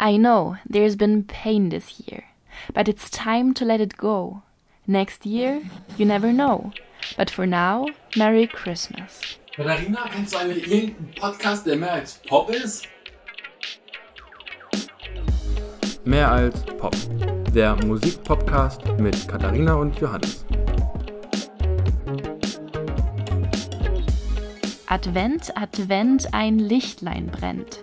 I know there's been pain this year, but it's time to let it go. Next year, you never know. But for now, Merry Christmas. Katharina, kennst du eigentlich irgendeinen Podcast, der mehr als Pop ist? Mehr als Pop. Der Musikpodcast mit Katharina und Johannes. Advent, Advent, ein Lichtlein brennt.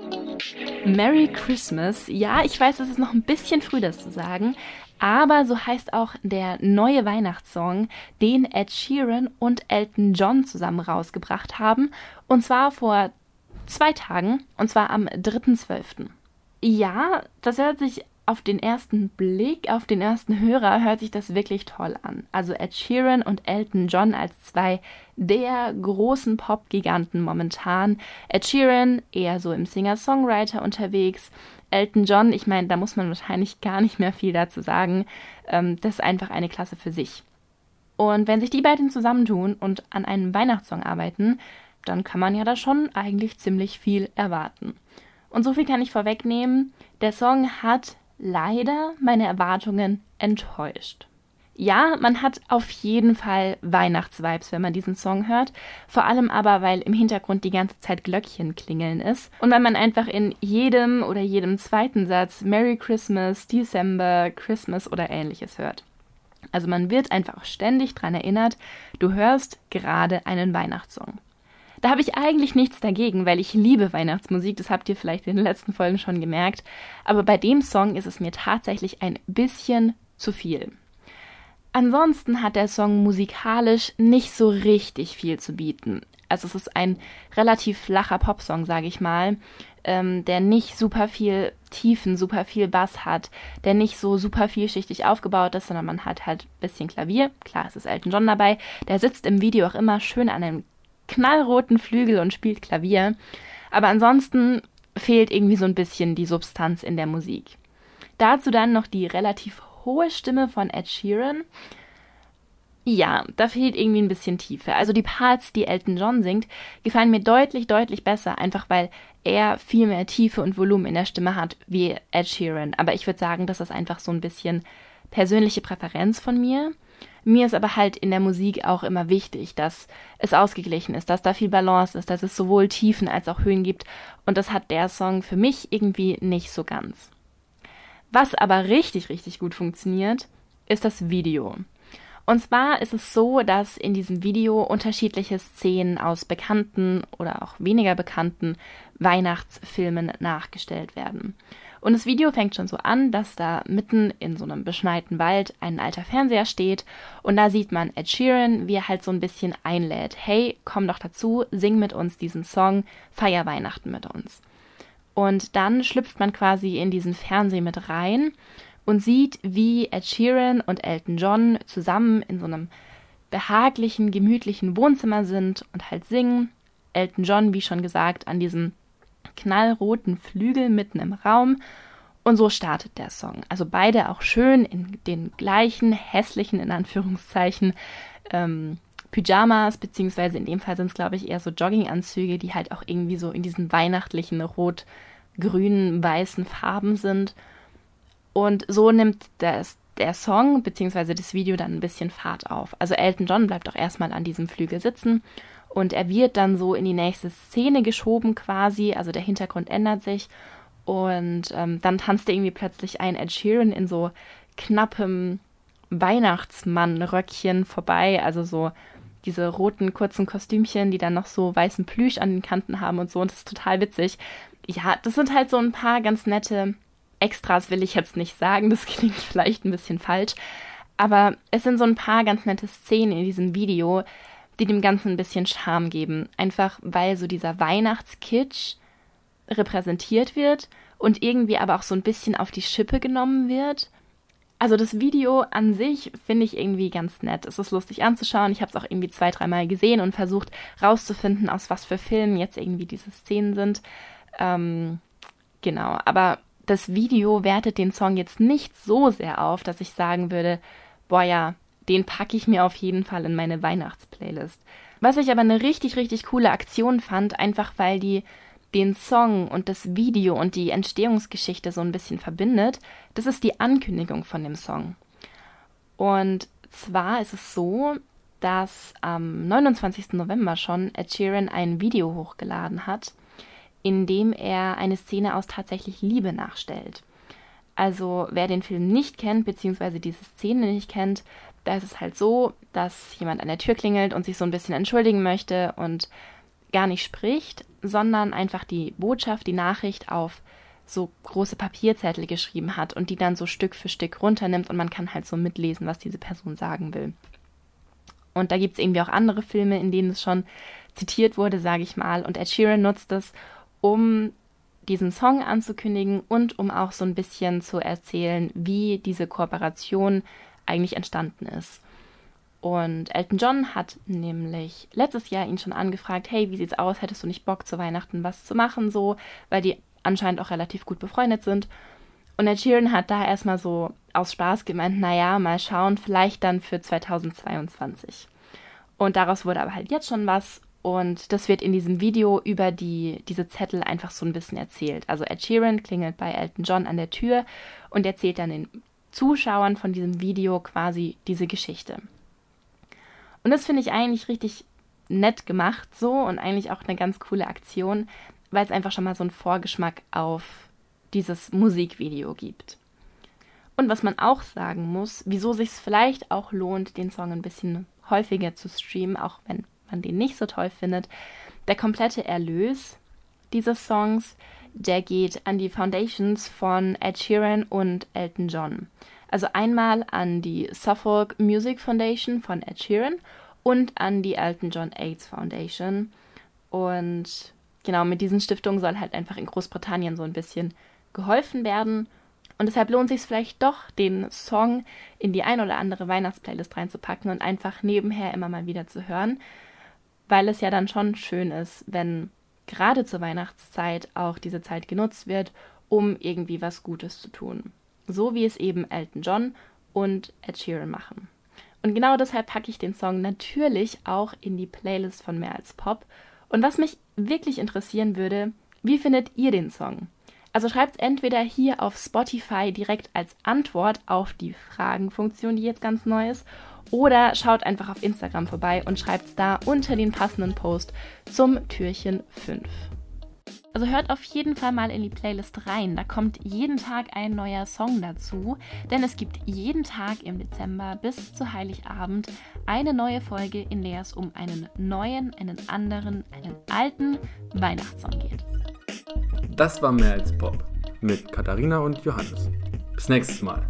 Merry Christmas. Ja, ich weiß, es ist noch ein bisschen früh, das zu sagen, aber so heißt auch der neue Weihnachtssong, den Ed Sheeran und Elton John zusammen rausgebracht haben. Und zwar vor zwei Tagen, und zwar am 3.12. Ja, das hört sich auf den ersten Blick, auf den ersten Hörer hört sich das wirklich toll an. Also Ed Sheeran und Elton John als zwei der großen Pop-Giganten momentan. Ed Sheeran eher so im Singer-Songwriter unterwegs. Elton John, ich meine, da muss man wahrscheinlich gar nicht mehr viel dazu sagen. Ähm, das ist einfach eine Klasse für sich. Und wenn sich die beiden zusammentun und an einem Weihnachtssong arbeiten, dann kann man ja da schon eigentlich ziemlich viel erwarten. Und so viel kann ich vorwegnehmen. Der Song hat leider meine Erwartungen enttäuscht. Ja, man hat auf jeden Fall Weihnachtsvibes, wenn man diesen Song hört. Vor allem aber, weil im Hintergrund die ganze Zeit Glöckchen klingeln ist. Und weil man einfach in jedem oder jedem zweiten Satz Merry Christmas, December, Christmas oder ähnliches hört. Also man wird einfach ständig daran erinnert, du hörst gerade einen Weihnachtssong. Da habe ich eigentlich nichts dagegen, weil ich liebe Weihnachtsmusik, das habt ihr vielleicht in den letzten Folgen schon gemerkt. Aber bei dem Song ist es mir tatsächlich ein bisschen zu viel. Ansonsten hat der Song musikalisch nicht so richtig viel zu bieten. Also es ist ein relativ flacher Popsong, sage ich mal, ähm, der nicht super viel Tiefen, super viel Bass hat, der nicht so super vielschichtig aufgebaut ist, sondern man hat halt ein bisschen Klavier. Klar, es ist Elton John dabei. Der sitzt im Video auch immer schön an einem knallroten Flügel und spielt Klavier. Aber ansonsten fehlt irgendwie so ein bisschen die Substanz in der Musik. Dazu dann noch die relativ hohe Stimme von Ed Sheeran. Ja, da fehlt irgendwie ein bisschen Tiefe. Also die Parts, die Elton John singt, gefallen mir deutlich, deutlich besser, einfach weil er viel mehr Tiefe und Volumen in der Stimme hat wie Ed Sheeran. Aber ich würde sagen, das ist einfach so ein bisschen persönliche Präferenz von mir. Mir ist aber halt in der Musik auch immer wichtig, dass es ausgeglichen ist, dass da viel Balance ist, dass es sowohl Tiefen als auch Höhen gibt. Und das hat der Song für mich irgendwie nicht so ganz. Was aber richtig, richtig gut funktioniert, ist das Video. Und zwar ist es so, dass in diesem Video unterschiedliche Szenen aus bekannten oder auch weniger bekannten Weihnachtsfilmen nachgestellt werden. Und das Video fängt schon so an, dass da mitten in so einem beschneiten Wald ein alter Fernseher steht und da sieht man Ed Sheeran, wie er halt so ein bisschen einlädt. Hey, komm doch dazu, sing mit uns diesen Song, feier Weihnachten mit uns. Und dann schlüpft man quasi in diesen Fernseher mit rein und sieht, wie Ed Sheeran und Elton John zusammen in so einem behaglichen, gemütlichen Wohnzimmer sind und halt singen. Elton John, wie schon gesagt, an diesem knallroten Flügel mitten im Raum. Und so startet der Song. Also beide auch schön in den gleichen hässlichen, in Anführungszeichen, ähm, Pyjamas, beziehungsweise in dem Fall sind es, glaube ich, eher so Jogginganzüge, die halt auch irgendwie so in diesen weihnachtlichen rot, grünen, weißen Farben sind. Und so nimmt das, der Song beziehungsweise das Video dann ein bisschen Fahrt auf. Also Elton John bleibt auch erstmal an diesem Flügel sitzen und er wird dann so in die nächste Szene geschoben quasi, also der Hintergrund ändert sich. Und ähm, dann tanzt irgendwie plötzlich ein Ed Sheeran in so knappem Weihnachtsmann-Röckchen vorbei, also so diese roten kurzen Kostümchen, die dann noch so weißen Plüsch an den Kanten haben und so. Und das ist total witzig. Ja, das sind halt so ein paar ganz nette Extras, will ich jetzt nicht sagen, das klingt vielleicht ein bisschen falsch, aber es sind so ein paar ganz nette Szenen in diesem Video, die dem Ganzen ein bisschen Charme geben. Einfach weil so dieser Weihnachtskitsch repräsentiert wird und irgendwie aber auch so ein bisschen auf die Schippe genommen wird. Also das Video an sich finde ich irgendwie ganz nett. Es ist lustig anzuschauen. Ich habe es auch irgendwie zwei, dreimal gesehen und versucht rauszufinden, aus was für Filmen jetzt irgendwie diese Szenen sind. Ähm, genau, aber das Video wertet den Song jetzt nicht so sehr auf, dass ich sagen würde, boah ja, den packe ich mir auf jeden Fall in meine Weihnachtsplaylist. Was ich aber eine richtig, richtig coole Aktion fand, einfach weil die den Song und das Video und die Entstehungsgeschichte so ein bisschen verbindet, das ist die Ankündigung von dem Song. Und zwar ist es so, dass am 29. November schon Ed Sheeran ein Video hochgeladen hat, in dem er eine Szene aus tatsächlich Liebe nachstellt. Also wer den Film nicht kennt, beziehungsweise diese Szene nicht kennt, da ist es halt so, dass jemand an der Tür klingelt und sich so ein bisschen entschuldigen möchte und gar nicht spricht, sondern einfach die Botschaft, die Nachricht auf so große Papierzettel geschrieben hat und die dann so Stück für Stück runternimmt und man kann halt so mitlesen, was diese Person sagen will. Und da gibt es irgendwie auch andere Filme, in denen es schon zitiert wurde, sage ich mal. Und Ed Sheeran nutzt es, um diesen Song anzukündigen und um auch so ein bisschen zu erzählen, wie diese Kooperation eigentlich entstanden ist. Und Elton John hat nämlich letztes Jahr ihn schon angefragt, hey, wie sieht's aus? Hättest du nicht Bock zu Weihnachten was zu machen so, weil die anscheinend auch relativ gut befreundet sind. Und Ed Sheeran hat da erstmal so aus Spaß gemeint, naja, mal schauen, vielleicht dann für 2022. Und daraus wurde aber halt jetzt schon was und das wird in diesem Video über die, diese Zettel einfach so ein bisschen erzählt. Also Ed Sheeran klingelt bei Elton John an der Tür und erzählt dann den Zuschauern von diesem Video quasi diese Geschichte. Und das finde ich eigentlich richtig nett gemacht so und eigentlich auch eine ganz coole Aktion, weil es einfach schon mal so einen Vorgeschmack auf dieses Musikvideo gibt. Und was man auch sagen muss, wieso sich es vielleicht auch lohnt, den Song ein bisschen häufiger zu streamen, auch wenn man den nicht so toll findet, der komplette Erlös dieses Songs, der geht an die Foundations von Ed Sheeran und Elton John. Also einmal an die Suffolk Music Foundation von Ed Sheeran und an die Elton John AIDS Foundation. Und genau, mit diesen Stiftungen soll halt einfach in Großbritannien so ein bisschen geholfen werden. Und deshalb lohnt sich es vielleicht doch, den Song in die ein oder andere Weihnachtsplaylist reinzupacken und einfach nebenher immer mal wieder zu hören, weil es ja dann schon schön ist, wenn gerade zur Weihnachtszeit auch diese Zeit genutzt wird, um irgendwie was Gutes zu tun so wie es eben Elton John und Ed Sheeran machen. Und genau deshalb packe ich den Song natürlich auch in die Playlist von Mehr als Pop. Und was mich wirklich interessieren würde, wie findet ihr den Song? Also schreibt es entweder hier auf Spotify direkt als Antwort auf die Fragenfunktion, die jetzt ganz neu ist, oder schaut einfach auf Instagram vorbei und schreibt es da unter den passenden Post zum Türchen 5. Also hört auf jeden Fall mal in die Playlist rein. Da kommt jeden Tag ein neuer Song dazu, denn es gibt jeden Tag im Dezember bis zu Heiligabend eine neue Folge, in der es um einen neuen, einen anderen, einen alten Weihnachtssong geht. Das war mehr als Pop mit Katharina und Johannes. Bis nächstes Mal.